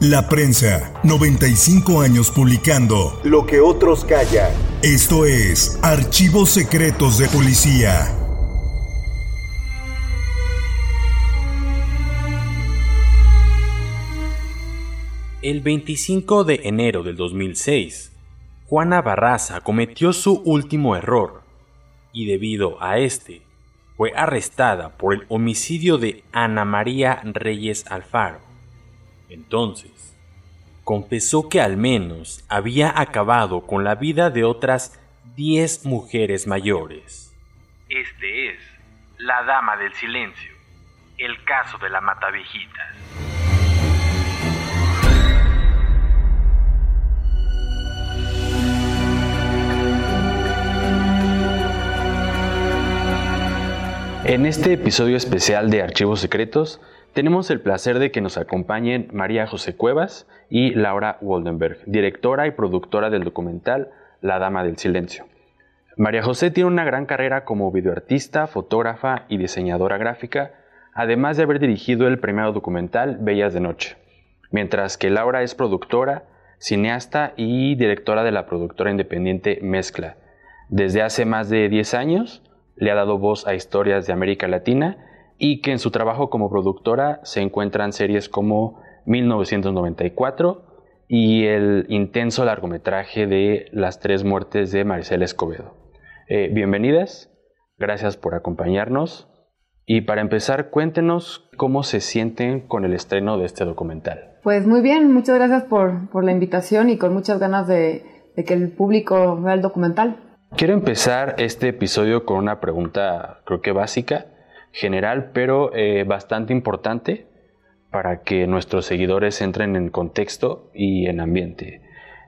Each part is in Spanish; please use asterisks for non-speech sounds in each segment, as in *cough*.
La prensa, 95 años publicando Lo que otros callan. Esto es Archivos Secretos de Policía. El 25 de enero del 2006, Juana Barraza cometió su último error y debido a este fue arrestada por el homicidio de Ana María Reyes Alfaro. Entonces, confesó que al menos había acabado con la vida de otras 10 mujeres mayores. Este es La Dama del Silencio, el caso de la Mataviejitas. En este episodio especial de Archivos Secretos, tenemos el placer de que nos acompañen María José Cuevas y Laura Waldenberg, directora y productora del documental La Dama del Silencio. María José tiene una gran carrera como videoartista, fotógrafa y diseñadora gráfica, además de haber dirigido el premiado documental Bellas de Noche, mientras que Laura es productora, cineasta y directora de la productora independiente Mezcla. Desde hace más de 10 años le ha dado voz a historias de América Latina y que en su trabajo como productora se encuentran series como 1994 y el intenso largometraje de Las tres muertes de Maricela Escobedo. Eh, bienvenidas, gracias por acompañarnos y para empezar cuéntenos cómo se sienten con el estreno de este documental. Pues muy bien, muchas gracias por, por la invitación y con muchas ganas de, de que el público vea el documental. Quiero empezar este episodio con una pregunta creo que básica, general, pero eh, bastante importante para que nuestros seguidores entren en contexto y en ambiente.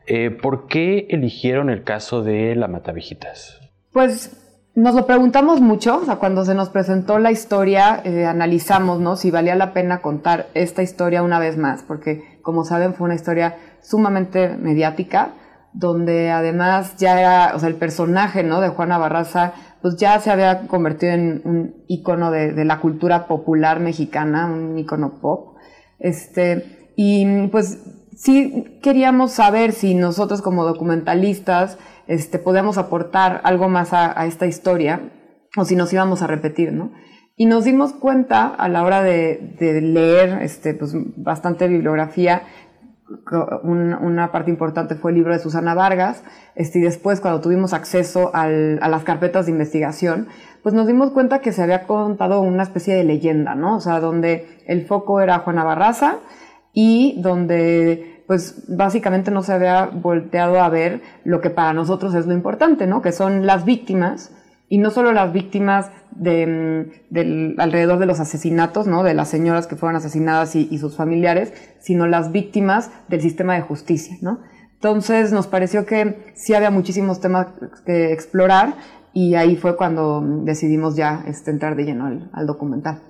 Eh, ¿Por qué eligieron el caso de la Matavijitas? Pues nos lo preguntamos mucho, o sea, cuando se nos presentó la historia, eh, analizamos, ¿no? Si valía la pena contar esta historia una vez más, porque como saben fue una historia sumamente mediática, donde además ya era, o sea, el personaje, ¿no? De Juana Barraza, pues ya se había convertido en un icono de, la cultura popular mexicana, un icono pop. Este, y pues sí queríamos saber si nosotros como documentalistas, este, podíamos aportar algo más a, esta historia, o si nos íbamos a repetir, ¿no? Y nos dimos cuenta a la hora de, de leer, este, pues bastante bibliografía, una parte importante fue el libro de Susana Vargas, este, y después cuando tuvimos acceso a las carpetas de investigación, pues nos dimos cuenta que se había contado una especie de leyenda, ¿no? O sea, donde el foco era Juana Barraza y donde pues básicamente no se había volteado a ver lo que para nosotros es lo importante, ¿no? Que son las víctimas y no solo las víctimas de, mm, alrededor de los asesinatos, ¿no? de las señoras que fueron asesinadas y, sus familiares, sino las víctimas del sistema de justicia. ¿no? Entonces nos pareció que sí había muchísimos temas que explorar y ahí fue cuando decidimos ya este, entrar de lleno al, documental.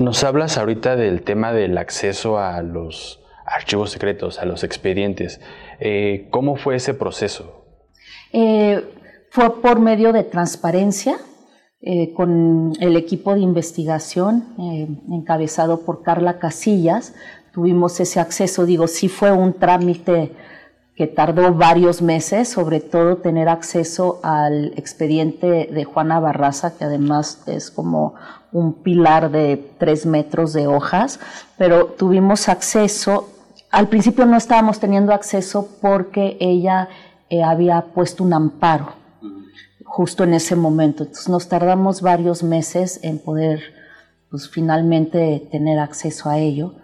Nos hablas ahorita del tema del acceso a los archivos secretos, a los expedientes. Eh, ¿Cómo fue ese proceso? Eh, fue por medio de transparencia eh, con el equipo de investigación eh, encabezado por Carla Casillas. Tuvimos ese acceso, digo, sí fue un trámite que tardó varios meses, sobre todo tener acceso al expediente de Juana Barraza, que además es como un pilar de tres metros de hojas, pero tuvimos acceso, al principio no estábamos teniendo acceso porque ella eh, había puesto un amparo justo en ese momento, entonces nos tardamos varios meses en poder pues, finalmente tener acceso a ello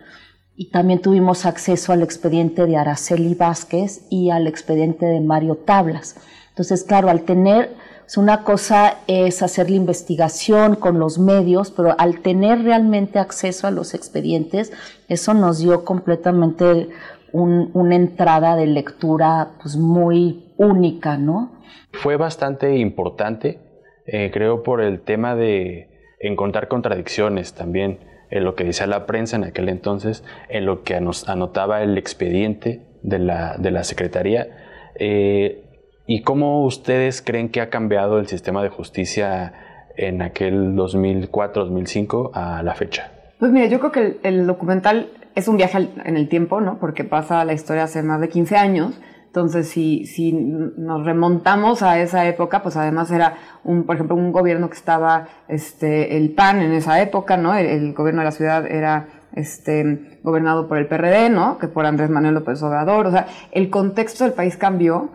y también tuvimos acceso al expediente de Araceli Vázquez y al expediente de Mario Tablas. Entonces, claro, al tener, una cosa es hacer la investigación con los medios, pero al tener realmente acceso a los expedientes, eso nos dio completamente una entrada de lectura pues, muy única, ¿no? Fue bastante importante, eh, creo, por el tema de encontrar contradicciones también en lo que decía la prensa en aquel entonces, en lo que nos anotaba el expediente de la, de la Secretaría. Eh, ¿Y cómo ustedes creen que ha cambiado el sistema de justicia en aquel 2004-2005 a la fecha? Pues mire, yo creo que el, documental es un viaje en el tiempo, ¿no? Porque pasa la historia hace más de 15 años entonces, si, si nos remontamos a esa época, pues además era un, por ejemplo, un gobierno que estaba, este, el PAN en esa época, ¿no? El, gobierno de la ciudad era, este, gobernado por el PRD, ¿no? Que por Andrés Manuel López Obrador. O sea, el contexto del país cambió.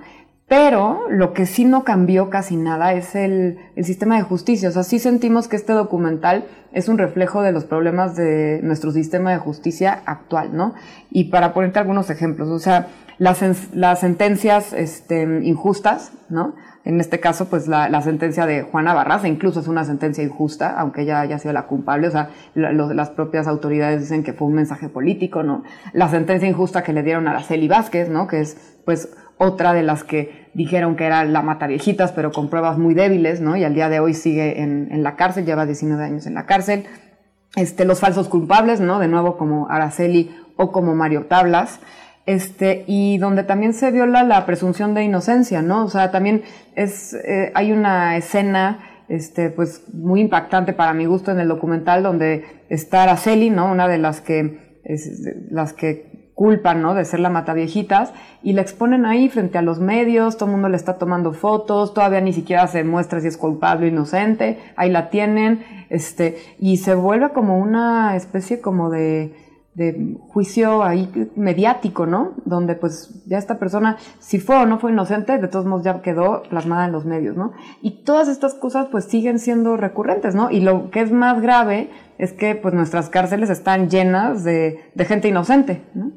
Pero lo que sí no cambió casi nada es el, el, sistema de justicia. O sea, sí sentimos que este documental es un reflejo de los problemas de nuestro sistema de justicia actual, ¿no? Y para ponerte algunos ejemplos, o sea, las, sentencias este, injustas, ¿no? En este caso, pues la, la, sentencia de Juana Barraza incluso es una sentencia injusta, aunque ella haya sido la culpable, o sea, las propias autoridades dicen que fue un mensaje político, ¿no? La sentencia injusta que le dieron a Araceli Vázquez, ¿no? Que es, pues, otra de las que dijeron que era la mata viejitas, pero con pruebas muy débiles, ¿no? Y al día de hoy sigue en, en la cárcel, lleva 19 años en la cárcel. Este, los falsos culpables, ¿no? De nuevo como Araceli o como Mario Tablas este, y donde también se viola la presunción de inocencia, ¿no? O sea, también es, eh, hay una escena, este, pues, muy impactante para mi gusto en el documental donde está Araceli, ¿no? Una de las que, las que culpan, ¿no? De ser la mataviejitas y la exponen ahí frente a los medios, todo el mundo le está tomando fotos, todavía ni siquiera se muestra si es culpable o inocente, ahí la tienen, este, y se vuelve como una especie como de, de juicio ahí mediático, ¿no? Donde pues ya esta persona, si fue o no fue inocente, de todos modos ya quedó plasmada en los medios, ¿no? Y todas estas cosas pues siguen siendo recurrentes, ¿no? Y lo que es más grave es que pues nuestras cárceles están llenas de, gente inocente, ¿no?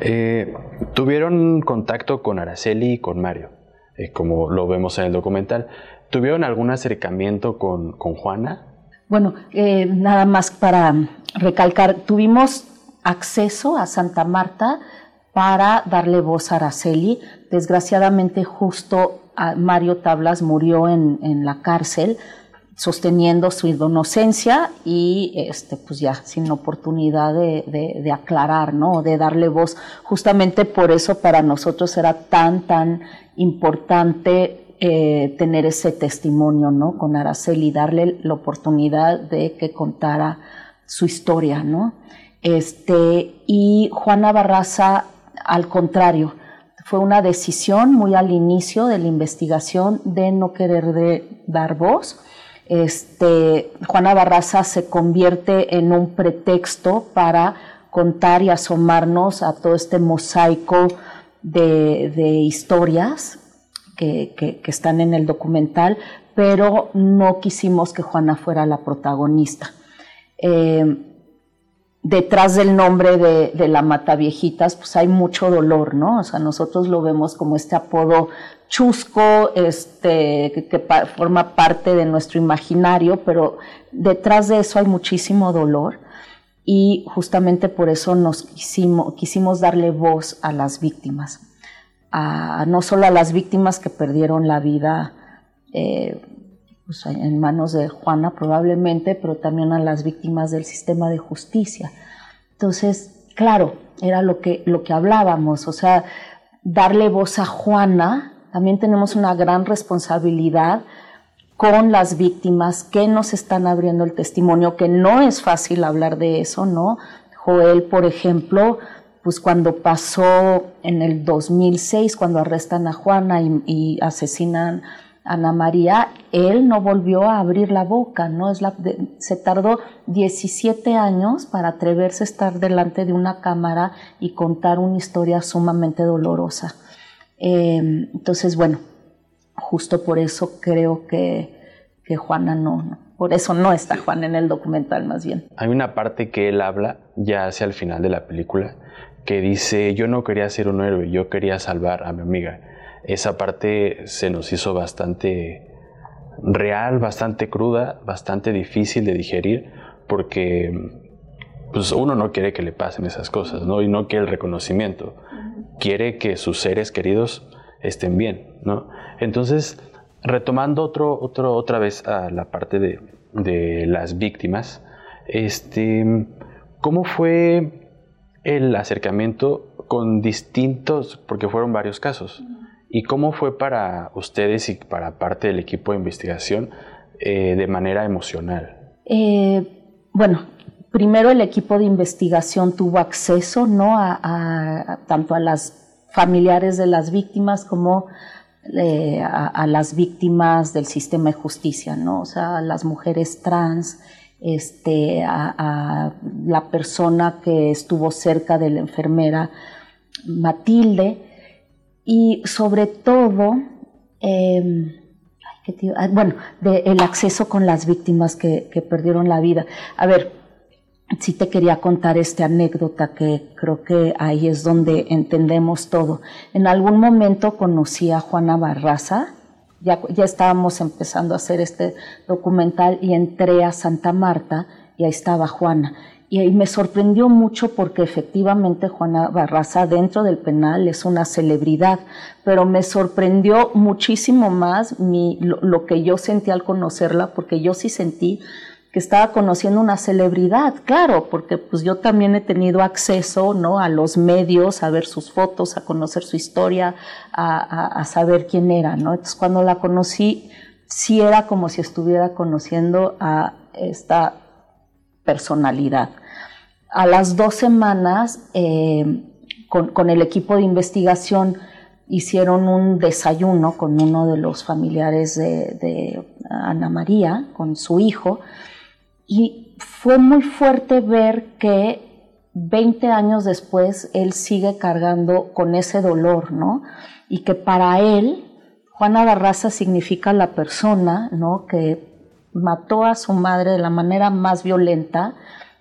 Eh, ¿Tuvieron contacto con Araceli y con Mario? Eh, como lo vemos en el documental. ¿Tuvieron algún acercamiento con, con Juana? Bueno, eh, nada más para recalcar, tuvimos acceso a Santa Marta para darle voz a Araceli. Desgraciadamente, justo Mario Tablas murió en, la cárcel sosteniendo su inocencia y este pues ya sin oportunidad de, aclarar, ¿no? De darle voz. Justamente por eso para nosotros era tan, tan importante eh, tener ese testimonio, ¿no? Con Araceli, darle la oportunidad de que contara su historia, ¿no? Este, y Juana Barraza, al contrario, fue una decisión muy al inicio de la investigación de no querer dar voz. Este, Juana Barraza se convierte en un pretexto para contar y asomarnos a todo este mosaico de historias que, están en el documental, pero no quisimos que Juana fuera la protagonista. Eh, detrás del nombre de, la Mataviejitas, pues hay mucho dolor, ¿no? O sea, nosotros lo vemos como este apodo chusco, este, que, forma parte de nuestro imaginario, pero detrás de eso hay muchísimo dolor y justamente por eso nos quisimos darle voz a las víctimas no solo a las víctimas que perdieron la vida eh, pues, en manos de Juana probablemente, pero también a las víctimas del sistema de justicia. Entonces, claro, era lo que, lo que hablábamos, o sea, darle voz a Juana, también tenemos una gran responsabilidad con las víctimas que nos están abriendo el testimonio, que no es fácil hablar de eso, ¿no? Joel, por ejemplo, pues cuando pasó en el 2006, cuando arrestan a Juana y, asesinan a Ana María, él no volvió a abrir la boca, ¿no? Es la, se tardó 17 años para atreverse a estar delante de una cámara y contar una historia sumamente dolorosa. Eh, entonces, bueno, justo por eso creo que, que Juana no, por eso no está Juan en el documental más bien. Hay una parte que él habla ya hacia el final de la película que dice, yo no quería ser un héroe, yo quería salvar a mi amiga. Esa parte se nos hizo bastante real, bastante cruda, bastante difícil de digerir, porque pues uno no quiere que le pasen esas cosas, ¿no? Y no quiere el reconocimiento. Quiere que sus seres queridos estén bien, ¿no? Entonces, retomando otro, otro, otra vez a la parte de, de las víctimas, este, ¿cómo fue el acercamiento con distintos, porque fueron varios casos, y cómo fue para ustedes y para parte del equipo de investigación eh, de manera emocional? Eh, bueno, primero el equipo de investigación tuvo acceso ¿no? a, tanto a las familiares de las víctimas como eh, a, las víctimas del sistema de justicia, ¿no? O sea, a las mujeres trans, este, a, la persona que estuvo cerca de la enfermera Matilde y sobre todo, em, ah, bueno, el acceso con las víctimas que, que perdieron la vida. A ver, sí te quería contar esta anécdota que creo que ahí es donde entendemos todo. En algún momento conocí a Juana Barraza, ya, ya estábamos empezando a hacer este documental y entré a Santa Marta y ahí estaba Juana. Y me sorprendió mucho porque efectivamente Juana Barraza dentro del penal es una celebridad, pero me sorprendió muchísimo más mi, lo que yo sentí al conocerla, porque yo sí sentí estaba conociendo una celebridad, claro, porque pues yo también he tenido acceso, ¿no? A los medios, a ver sus fotos, a conocer su historia, a, saber quién era, ¿no? Entonces cuando la conocí, sí era como si estuviera conociendo a esta personalidad. A las dos semanas, eh, con, el equipo de investigación, hicieron un desayuno con uno de los familiares de Ana María, con su hijo, y fue muy fuerte ver que 20 años después él sigue cargando con ese dolor, ¿no? Y que para él, Juana Barraza significa la persona, ¿no? Que mató a su madre de la manera más violenta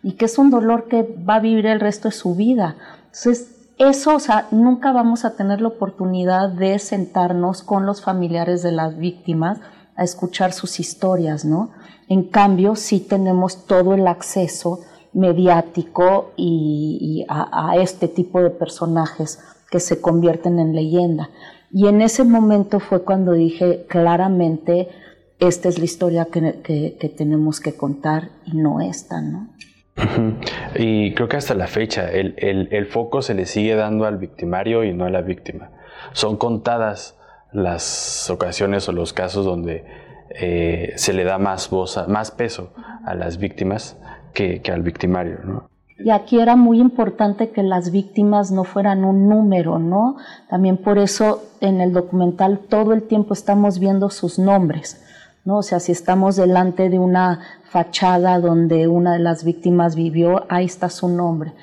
y que es un dolor que va a vivir el resto de su vida. Entonces, eso, o sea, nunca vamos a tener la oportunidad de sentarnos con los familiares de las víctimas a escuchar sus historias, ¿no? En cambio, sí tenemos todo el acceso mediático y, a, este tipo de personajes que se convierten en leyenda. Y en ese momento fue cuando dije claramente, esta es la historia que, tenemos que contar y no esta, ¿no? Y creo que hasta la fecha el, el, foco se le sigue dando al victimario y no a la víctima. Son contadas las ocasiones o los casos donde eh, se le da más voz, más peso a las víctimas que, al victimario, Y aquí era muy importante que las víctimas no fueran un número, ¿no? También por eso en el documental todo el tiempo estamos viendo sus nombres, ¿no? O sea, si estamos delante de una fachada donde una de las víctimas vivió, ahí está su nombre.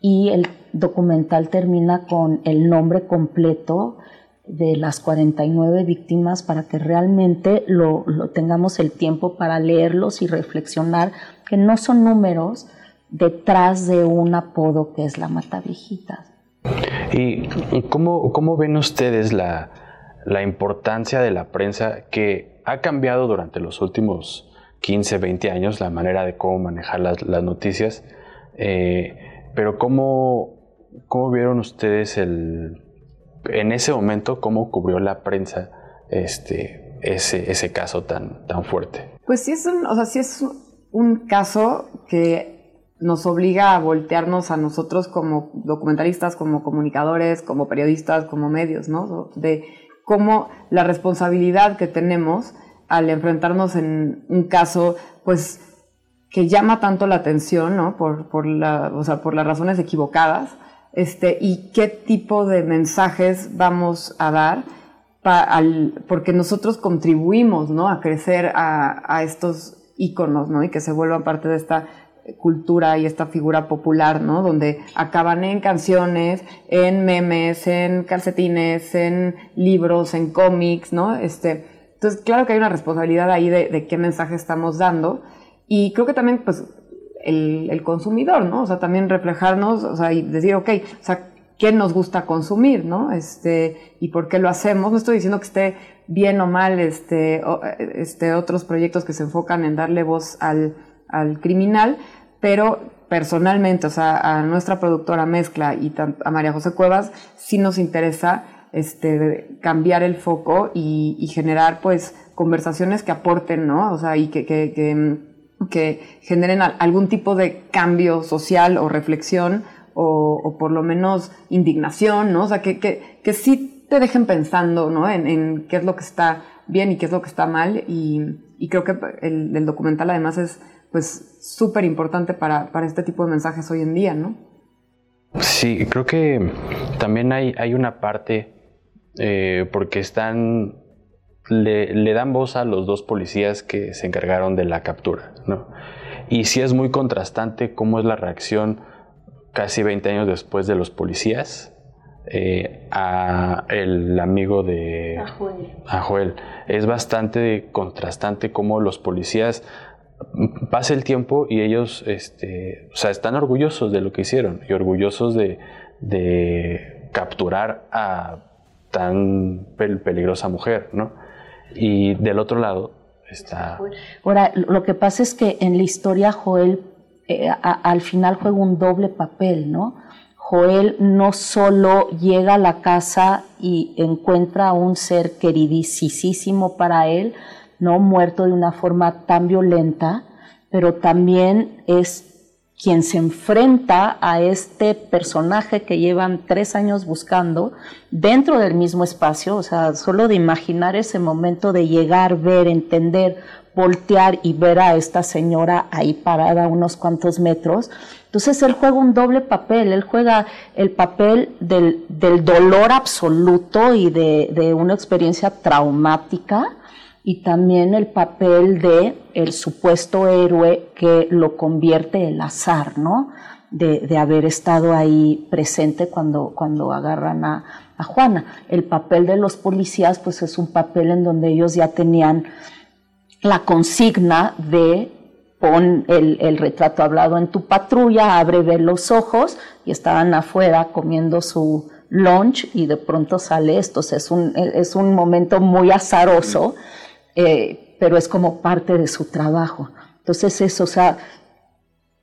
Y el documental termina con el nombre completo de las 49 víctimas para que realmente lo, tengamos el tiempo para leerlos y reflexionar que no son números detrás de un apodo que es la Mataviejitas. ¿Y cómo, cómo ven ustedes la, importancia de la prensa que ha cambiado durante los últimos 15, 20 años la manera de cómo manejar las, noticias? Eh, pero ¿cómo, ¿cómo vieron ustedes el, en ese momento, ¿cómo cubrió la prensa este, ese, ese caso tan, tan fuerte? Pues sí es, un, o sea, sí es un caso que nos obliga a voltearnos a nosotros como documentalistas, como comunicadores, como periodistas, como medios, ¿no? De cómo la responsabilidad que tenemos al enfrentarnos en un caso, pues, que llama tanto la atención, ¿no? Por, por, la, o sea, por las razones equivocadas, este, y qué tipo de mensajes vamos a dar, porque nosotros contribuimos ¿no? a crecer a, estos íconos ¿no? y que se vuelvan parte de esta cultura y esta figura popular, ¿no? Donde acaban en canciones, en memes, en calcetines, en libros, en cómics, ¿no? Este, entonces, claro que hay una responsabilidad ahí de, de qué mensaje estamos dando. Y creo que también, pues, el, consumidor, ¿no? O sea, también reflejarnos, o sea, y decir, ok, o sea, ¿qué nos gusta consumir, ¿no? Este, y por qué lo hacemos. No estoy diciendo que esté bien o mal, este, este, otros proyectos que se enfocan en darle voz al, al criminal, pero personalmente, o sea, a nuestra productora Mezcla y a María José Cuevas, sí nos interesa este, cambiar el foco y, generar, pues, conversaciones que aporten, ¿no? O sea, y que que generen algún tipo de cambio social o reflexión o, por lo menos indignación, ¿no? O sea, que, que, que sí te dejen pensando, ¿no? En, qué es lo que está bien y qué es lo que está mal. Y, creo que el, documental además es pues súper importante para, este tipo de mensajes hoy en día, ¿no? Sí, creo que también hay, hay una parte, eh, porque están le, dan voz a los dos policías que se encargaron de la captura, ¿no? Y sí es muy contrastante cómo es la reacción casi 20 años después de los policías eh, a el amigo de a Joel. Es bastante contrastante cómo los policías pasa el tiempo y ellos este, o sea, están orgullosos de lo que hicieron y orgullosos de, de capturar a tan peligrosa mujer, ¿no? Y del otro lado está... Ahora, lo que pasa es que en la historia Joel eh, al final juega un doble papel, ¿no? Joel no solo llega a la casa y encuentra a un ser queridísimo para él, no muerto de una forma tan violenta, pero también es quien se enfrenta a este personaje que llevan tres años buscando dentro del mismo espacio, o sea, solo de imaginar ese momento de llegar, ver, entender, voltear y ver a esta señora ahí parada unos cuantos metros. Entonces él juega un doble papel, él juega el papel del, dolor absoluto y de, de una experiencia traumática, y también el papel de el supuesto héroe que lo convierte el azar, ¿no? De, de haber estado ahí presente cuando, cuando agarran a, a, Juana. El papel de los policías, pues es un papel en donde ellos ya tenían la consigna de pon el, el retrato hablado en tu patrulla, abre, ver los ojos, y estaban afuera comiendo su lunch y de pronto sale esto. Es un, es un momento muy azaroso. Eh, pero es como parte de su trabajo. Entonces eso, o sea,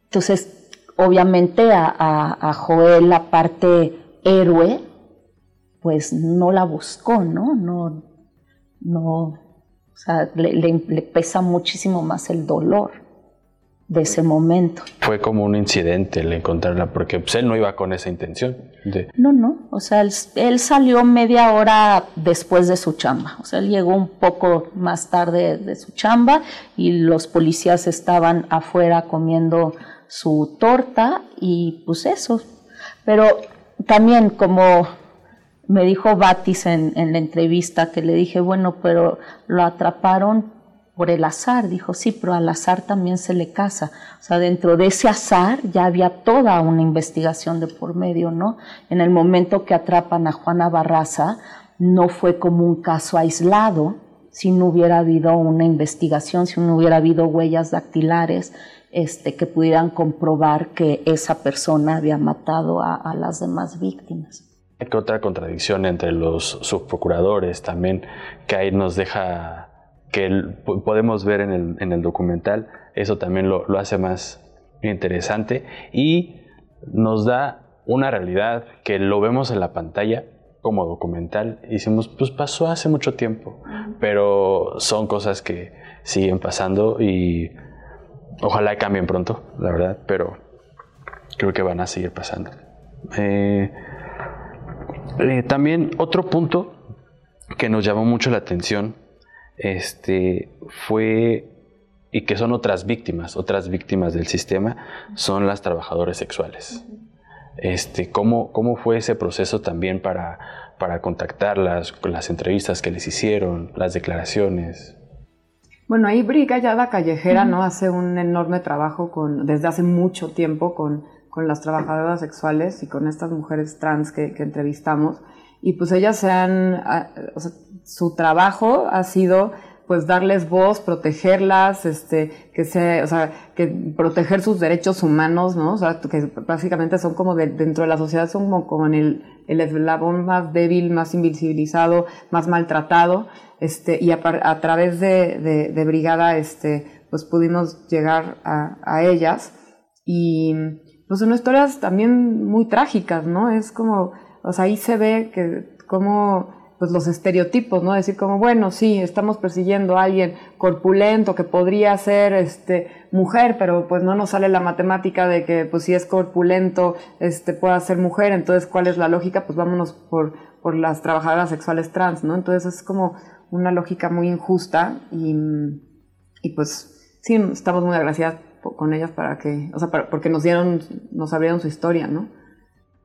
entonces obviamente a, Joel la parte héroe, pues no la buscó, ¿no? No, no, o sea, le pesa muchísimo más el dolor de ese momento. Fue como un incidente el encontrarla, porque pues, él no iba con esa intención. De... No, no, o sea, él, salió media hora después de su chamba, o sea, él llegó un poco más tarde de su chamba y los policías estaban afuera comiendo su torta y pues eso. Pero también como me dijo Batis en, en la entrevista que le dije, bueno, pero lo atraparon por el azar. Dijo, sí, pero al azar también se le casa. O sea, dentro de ese azar ya había toda una investigación de por medio, ¿no? En el momento que atrapan a Juana Barraza, no fue como un caso aislado, si no hubiera habido una investigación, si no hubiera habido huellas dactilares este, que pudieran comprobar que esa persona había matado a, a las demás víctimas. Hay otra contradicción entre los subprocuradores también, que ahí nos deja que podemos ver en el, documental, eso también lo, hace más interesante y nos da una realidad que lo vemos en la pantalla como documental y decimos, pues pasó hace mucho tiempo, pero son cosas que siguen pasando y ojalá cambien pronto, la verdad, pero creo que van a seguir pasando. Eh, eh, también otro punto que nos llamó mucho la atención este, fue, y que son otras víctimas, otras víctimas del sistema, son las trabajadoras sexuales. Este, ¿cómo, ¿Cómo fue ese proceso también para, para contactarlas, las entrevistas que les hicieron, las declaraciones? Bueno, ahí Brigada Callejera ¿no? hace un enorme trabajo con, desde hace mucho tiempo con, con las trabajadoras sexuales y con estas mujeres trans que, que entrevistamos. Y pues ellas se han, o sea, su trabajo ha sido pues darles voz, protegerlas, este, que se, o sea, que proteger sus derechos humanos, ¿no? O sea, que básicamente son como de, dentro de la sociedad son como, en el, eslabón más débil, más invisibilizado, más maltratado, este, y a, través de, de, de, Brigada, este, pues pudimos llegar a, a ellas y pues son historias también muy trágicas, ¿no? Es como, o sea, ahí se ve que como pues los estereotipos, ¿no? Decir como, bueno, sí, estamos persiguiendo a alguien corpulento que podría ser este mujer, pero pues no nos sale la matemática de que pues si es corpulento, este pueda ser mujer, entonces ¿cuál es la lógica? Pues vámonos por, por las trabajadoras sexuales trans, ¿no? Entonces es como una lógica muy injusta y, y pues sí, estamos muy agradecidas con ellas para que, o sea, porque nos dieron, nos abrieron su historia, ¿no?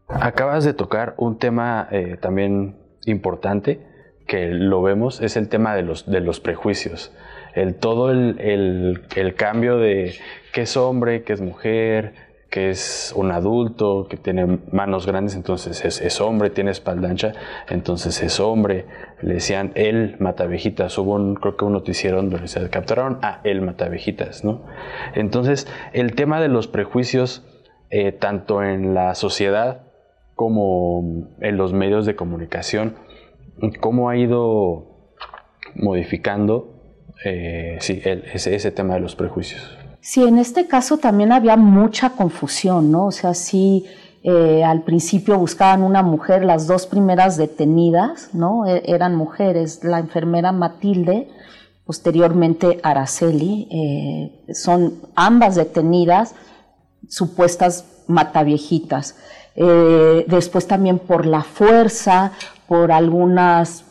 Acabas de tocar un tema eh, también importante que lo vemos es el tema de los, de los prejuicios. El, todo el, el, cambio de qué es hombre, qué es mujer, qué es un adulto, que tiene manos grandes, entonces es, es, hombre, tiene espalda ancha, entonces es hombre. Le decían él matavejitas. Hubo un, creo que un noticiero donde se capturaron a él matavejitas, ¿no? Entonces, el tema de los prejuicios, eh, tanto en la sociedad como en los medios de comunicación, cómo ha ido modificando eh, ese, tema de los prejuicios. Sí, en este caso también había mucha confusión, ¿no? O sea, sí, eh, al principio buscaban una mujer, las dos primeras detenidas, ¿no? E, eran mujeres, la enfermera Matilde, posteriormente Araceli, eh, son ambas detenidas, supuestas mataviejitas. Eh, después también por la fuerza, por algunas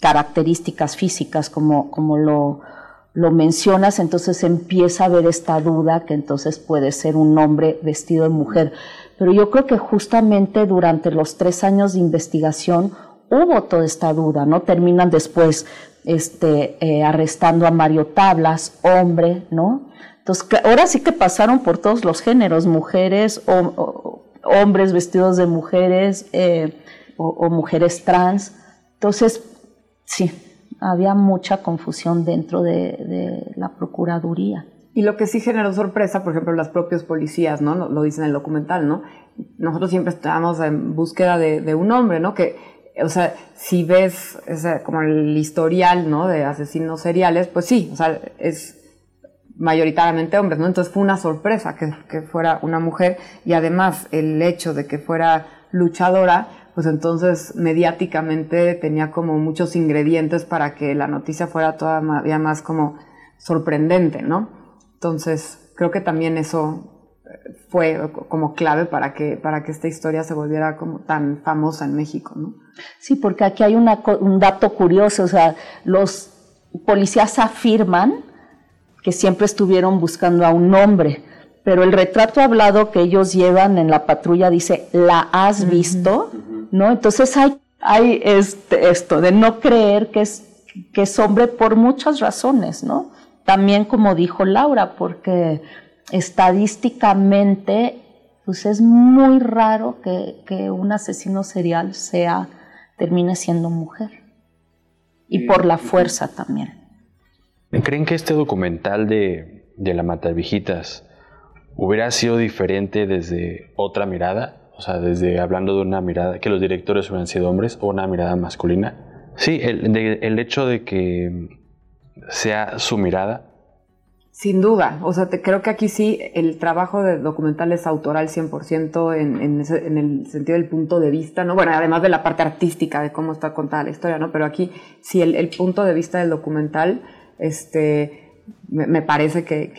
características físicas como, como lo, lo mencionas, entonces empieza a haber esta duda que entonces puede ser un hombre vestido de mujer. Pero yo creo que justamente durante los tres años de investigación hubo toda esta duda, ¿no? Terminan después este, eh, arrestando a Mario Tablas, hombre, ¿no? Entonces, ahora sí que pasaron por todos los géneros, mujeres o, hombres vestidos de mujeres eh, o, mujeres trans. Entonces, sí, había mucha confusión dentro de, la Procuraduría. Y lo que sí generó sorpresa, por ejemplo, las propias policías, ¿no? Lo, dicen en el documental, ¿no? Nosotros siempre estábamos en búsqueda de, un hombre, ¿no? Que, o sea, si ves como el historial, ¿no? De asesinos seriales, pues sí, o sea, es mayoritariamente hombres, ¿no? Entonces fue una sorpresa que, fuera una mujer y además el hecho de que fuera luchadora, pues entonces mediáticamente tenía como muchos ingredientes para que la noticia fuera todavía más como sorprendente, ¿no? Entonces creo que también eso eh, fue como clave para que, para que esta historia se volviera como tan famosa en México, ¿no? Sí, porque aquí hay una, un dato curioso, o sea, los policías afirman que siempre estuvieron buscando a un hombre. Pero el retrato hablado que ellos llevan en la patrulla dice, ¿la has visto? ¿No? Entonces hay, hay este, esto de no creer que es, que es hombre por muchas razones, ¿no? También como dijo Laura, porque estadísticamente pues es muy raro que, que un asesino serial sea, termine siendo mujer. Y por la fuerza también. ¿Creen que este documental de, de la Matavijitas hubiera sido diferente desde otra mirada? O sea, desde hablando de una mirada, que los directores hubieran sido hombres o una mirada masculina. Sí, el, el hecho de que sea su mirada. Sin duda, o sea, te, creo que aquí sí el trabajo de documental es autoral 100% en, en, en el sentido del punto de vista, ¿no? Bueno, además de la parte artística de cómo está contada la historia, ¿no? Pero aquí sí el, el punto de vista del documental este, me, parece que,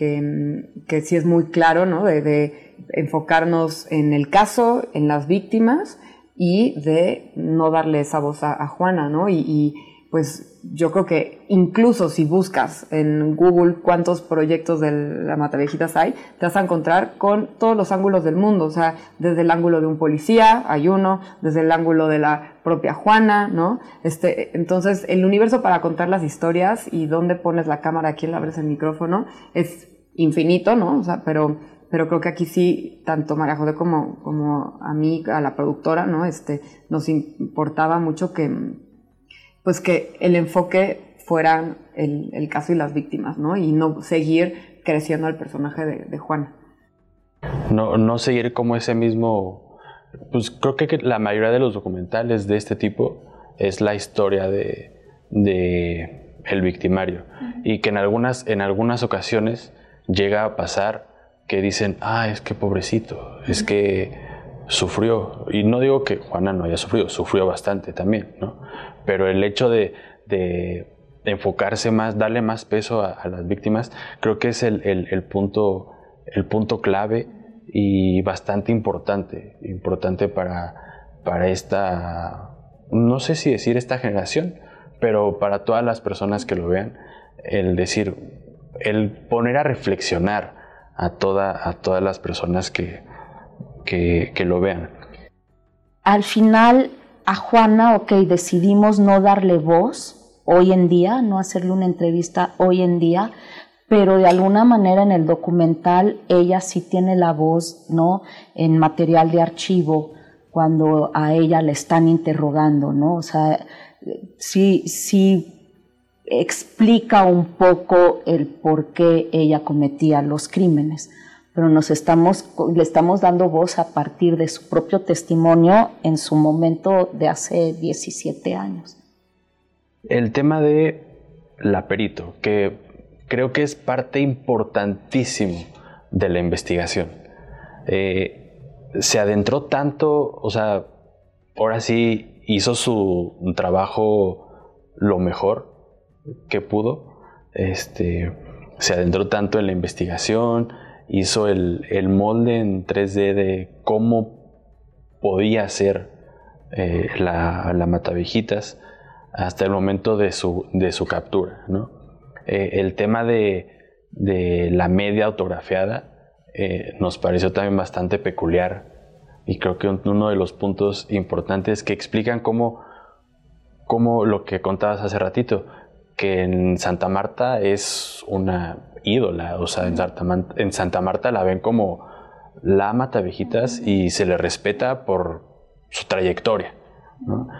que, sí es muy claro, ¿no? De, enfocarnos en el caso, en las víctimas y de no darle esa voz a, Juana, ¿no? Y, pues yo creo que incluso si buscas en Google cuántos proyectos de la Matavejitas hay, te vas a encontrar con todos los ángulos del mundo, o sea, desde el ángulo de un policía hay uno, desde el ángulo de la propia Juana, ¿no? Este, entonces, el universo para contar las historias y dónde pones la cámara, quién le abres el micrófono, es infinito, ¿no? O sea, pero, pero creo que aquí sí, tanto María José como, como a mí, a la productora, ¿no? Este, nos importaba mucho que, pues que el enfoque fuera el, el caso y las víctimas, ¿no? Y no seguir creciendo el personaje de, de Juana. No, no seguir como ese mismo, pues creo que la mayoría de los documentales de este tipo es la historia de, de el victimario y que en algunas, en algunas ocasiones llega a pasar que dicen, ah, es que pobrecito, es que sufrió. Y no digo que Juana no haya sufrido, sufrió bastante también, ¿no? Pero el hecho de, enfocarse más, darle más peso a, las víctimas, creo que es el, punto, el punto clave y bastante importante, importante para, para esta, no sé si decir esta generación, pero para todas las personas que lo vean, el decir, el poner a reflexionar a, toda, a todas las personas que, que, lo vean. Al final, a Juana, ok, decidimos no darle voz hoy en día, no hacerle una entrevista hoy en día, pero de alguna manera en el documental ella sí tiene la voz, ¿no? En material de archivo, cuando a ella le están interrogando, ¿no? O sea, sí, sí explica un poco el por qué ella cometía los crímenes, pero nos estamos, le estamos dando voz a partir de su propio testimonio en su momento de hace 17 años. El tema de la perito, que creo que es parte importantísimo de la investigación. Eh, se adentró tanto, o sea, ahora sí hizo su trabajo lo mejor, que pudo. Este, se adentró tanto en la investigación, hizo el, molde en 3D de cómo podía ser eh, la, la hasta el momento de su, de su captura. Eh, el tema de, la media autografiada eh, nos pareció también bastante peculiar y creo que uno de los puntos importantes que explican cómo, cómo lo que contabas hace ratito, que en Santa Marta es una ídola, o sea, en Santa, Marta la ven como la Matavejitas y se le respeta por su trayectoria.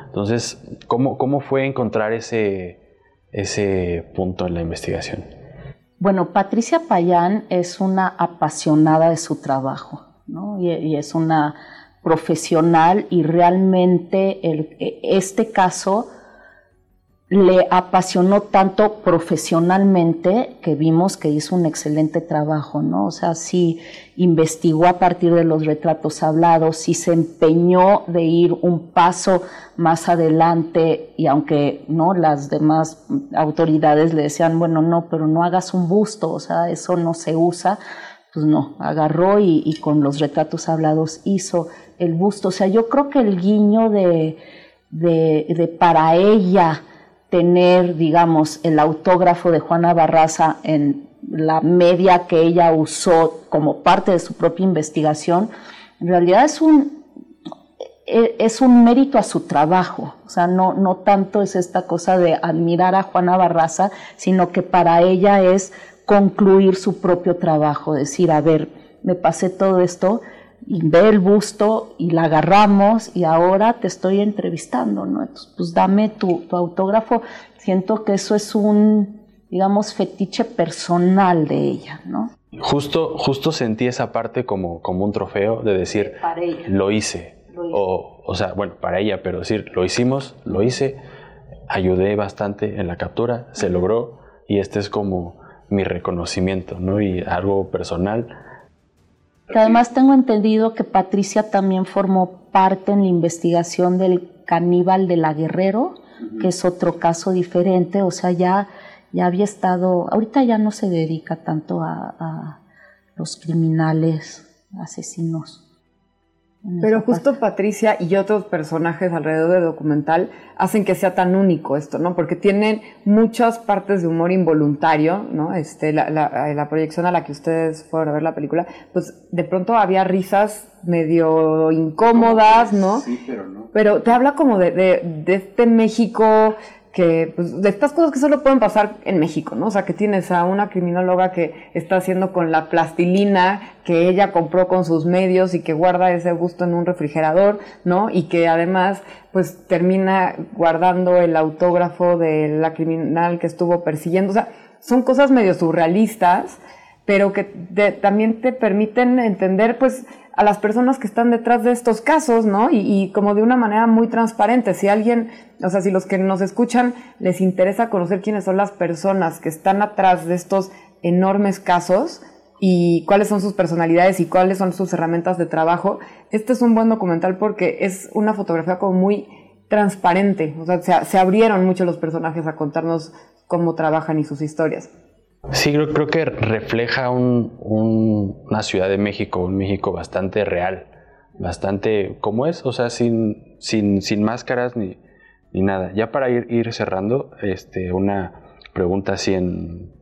Entonces, ¿cómo, ¿cómo, fue encontrar ese, ese punto en la investigación? Bueno, Patricia Payán es una apasionada de su trabajo ¿no? y, y, es una profesional y realmente el, este caso le apasionó tanto profesionalmente que vimos que hizo un excelente trabajo, ¿no? O sea, sí investigó a partir de los retratos hablados, sí se empeñó de ir un paso más adelante y aunque, ¿no? Las demás autoridades le decían, bueno, no, pero no hagas un busto, o sea, eso no se usa, pues no, agarró y, con los retratos hablados hizo el busto. O sea, yo creo que el guiño de, para ella, tener, digamos, el autógrafo de Juana Barraza en la media que ella usó como parte de su propia investigación, en realidad es un, e, es un mérito a su trabajo. O sea, no, no tanto es esta cosa de admirar a Juana Barraza, sino que para ella es concluir su propio trabajo, decir, a ver, me pasé todo esto, y ve el busto y la agarramos y ahora te estoy entrevistando, ¿no? Entonces, pues dame tu, autógrafo. Siento que eso es un, digamos, fetiche personal de ella, ¿no? Justo, justo sentí esa parte como, como un trofeo de decir, lo hice. O, o sea, bueno, para ella, pero decir, lo hicimos, lo hice, ayudé bastante en la captura, se logró y este es como mi reconocimiento, ¿no? Y algo personal además tengo entendido que Patricia también formó parte en la investigación del caníbal de la Guerrero, que es otro caso diferente, o sea, ya, ya había estado, ahorita ya no se dedica tanto a, los criminales, asesinos Pero justo Patricia y otros personajes alrededor del documental hacen que sea tan único esto, ¿no? Porque tienen muchas partes de humor involuntario, ¿no? Este, la, la, la proyección a la que ustedes fueron a ver la película, pues de pronto había risas medio incómodas, ¿no? Sí, pero no. Pero te habla como de, de, de este México que pues, de estas cosas que solo pueden pasar en México, ¿no? O sea, que tienes a una criminóloga que está haciendo con la plastilina que ella compró con sus medios y que guarda ese gusto en un refrigerador, ¿no? Y que además pues termina guardando el autógrafo de la criminal que estuvo persiguiendo. O sea, son cosas medio surrealistas, pero que también te permiten entender pues a las personas que están detrás de estos casos, ¿no? Y, como de una manera muy transparente. Si alguien, o sea, si los que nos escuchan les interesa conocer quiénes son las personas que están atrás de estos enormes casos y cuáles son sus personalidades y cuáles son sus herramientas de trabajo, este es un buen documental porque es una fotografía como muy transparente. O sea, se, se abrieron mucho los personajes a contarnos cómo trabajan y sus historias. Sí, creo, que refleja un, un, una Ciudad de México, un México bastante real, bastante como es, o sea, sin, sin, máscaras ni, nada. Ya para ir, ir cerrando, este, una pregunta así en,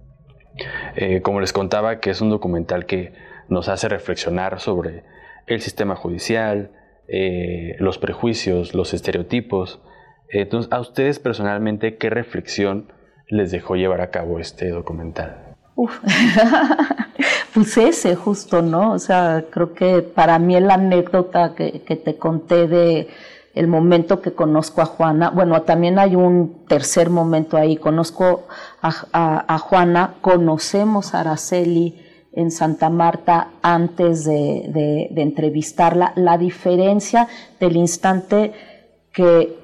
eh, como les contaba, que es un documental que nos hace reflexionar sobre el sistema judicial, eh, los prejuicios, los estereotipos. Entonces, a ustedes personalmente, ¿qué reflexión les dejó llevar a cabo este documental? Uf. *laughs* pues ese justo, ¿no? O sea, creo que para mí la anécdota que, te conté de el momento que conozco a Juana, bueno, también hay un tercer momento ahí, conozco a, Juana, conocemos a Araceli en Santa Marta antes de entrevistarla, la diferencia del instante que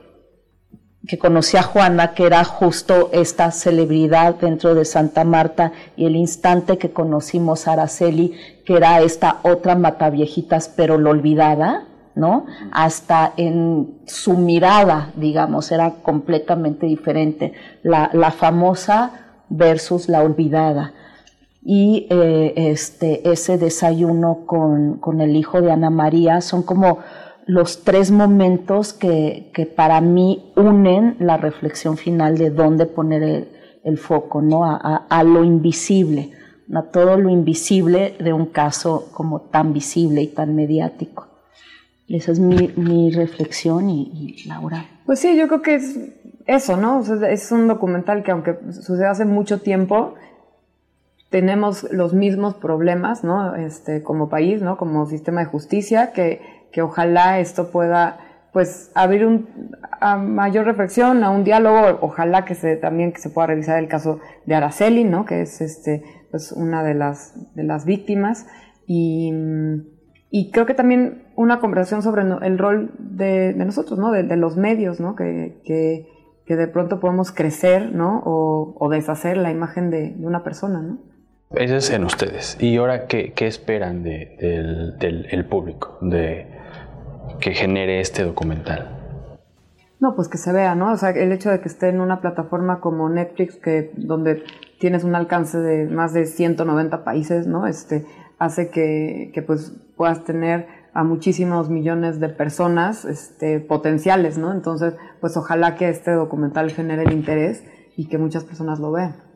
que conocí a Juana, que era justo esta celebridad dentro de Santa Marta, y el instante que conocimos a Araceli, que era esta otra mataviejitas, pero lo olvidada, ¿no? Hasta en su mirada, digamos, era completamente diferente. La, la famosa versus la olvidada. Y eh, este, ese desayuno con, con el hijo de Ana María son como los tres momentos que, que, para mí unen la reflexión final de dónde poner el, foco, ¿no? A, lo invisible, a todo lo invisible de un caso como tan visible y tan mediático. Esa es mi, mi reflexión y, y, Laura. Pues sí, yo creo que es eso, ¿no? Es un documental que aunque sucede hace mucho tiempo, tenemos los mismos problemas, ¿no? Este, como país, ¿no? Como sistema de justicia, que que ojalá esto pueda pues abrir un, a mayor reflexión, a un diálogo, ojalá que se también que se pueda revisar el caso de Araceli, ¿no? que es este pues una de las de las víctimas y, y creo que también una conversación sobre el rol de, nosotros, ¿no? De, los medios, ¿no? Que, que, que, de pronto podemos crecer, ¿no? O, deshacer la imagen de, una persona, ¿no? Eso es en ustedes. ¿Y ahora qué, qué esperan de, del, del el público? De, que genere este documental? No, pues que se vea, ¿no? O sea, el hecho de que esté en una plataforma como Netflix, que donde tienes un alcance de más de 190 países, ¿no? Este, hace que, que pues puedas tener a muchísimos millones de personas este, potenciales, ¿no? Entonces, pues ojalá que este documental genere el interés y que muchas personas lo vean.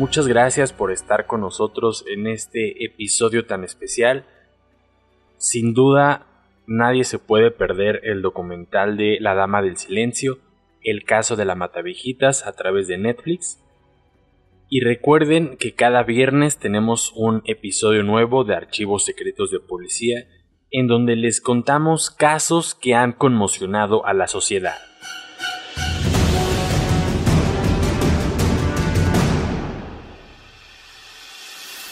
Muchas gracias por estar con nosotros en este episodio tan especial. Sin duda, nadie se puede perder el documental de La Dama del Silencio, el caso de la Matavijitas a través de Netflix. Y recuerden que cada viernes tenemos un episodio nuevo de Archivos Secretos de Policía, en donde les contamos casos que han conmocionado a la sociedad.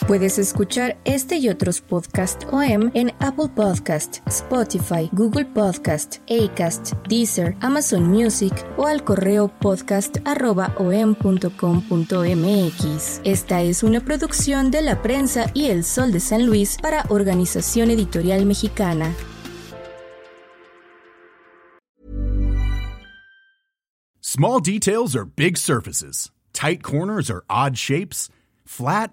Puedes escuchar este y otros podcasts OM en Apple Podcast, Spotify, Google Podcast, Acast, Deezer, Amazon Music o al correo podcast@om.com.mx. Esta es una producción de la prensa y El Sol de San Luis para Organización Editorial Mexicana. Small details are big surfaces. Tight corners are odd shapes. Flat